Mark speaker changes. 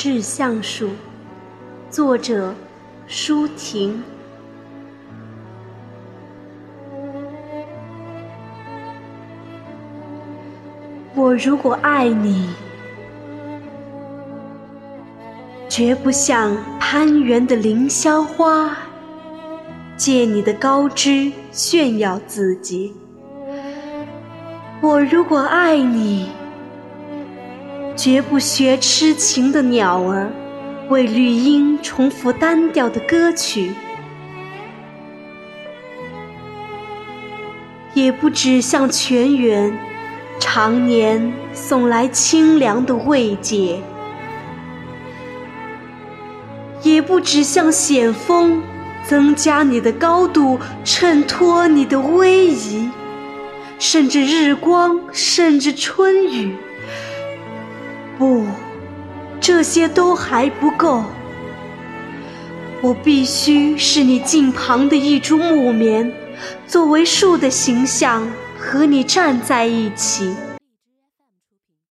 Speaker 1: 致橡树，作者舒婷。我如果爱你，绝不像攀援的凌霄花，借你的高枝炫耀自己。我如果爱你，绝不学痴情的鸟儿，为绿荫重复单调的歌曲，也不只向泉源常年送来清凉的慰藉，也不只向险峰增加你的高度，衬托你的威仪。甚至日光，甚至春雨，不，这些都还不够。我必须是你近旁的一株木棉，作为树的形象和你站在一起。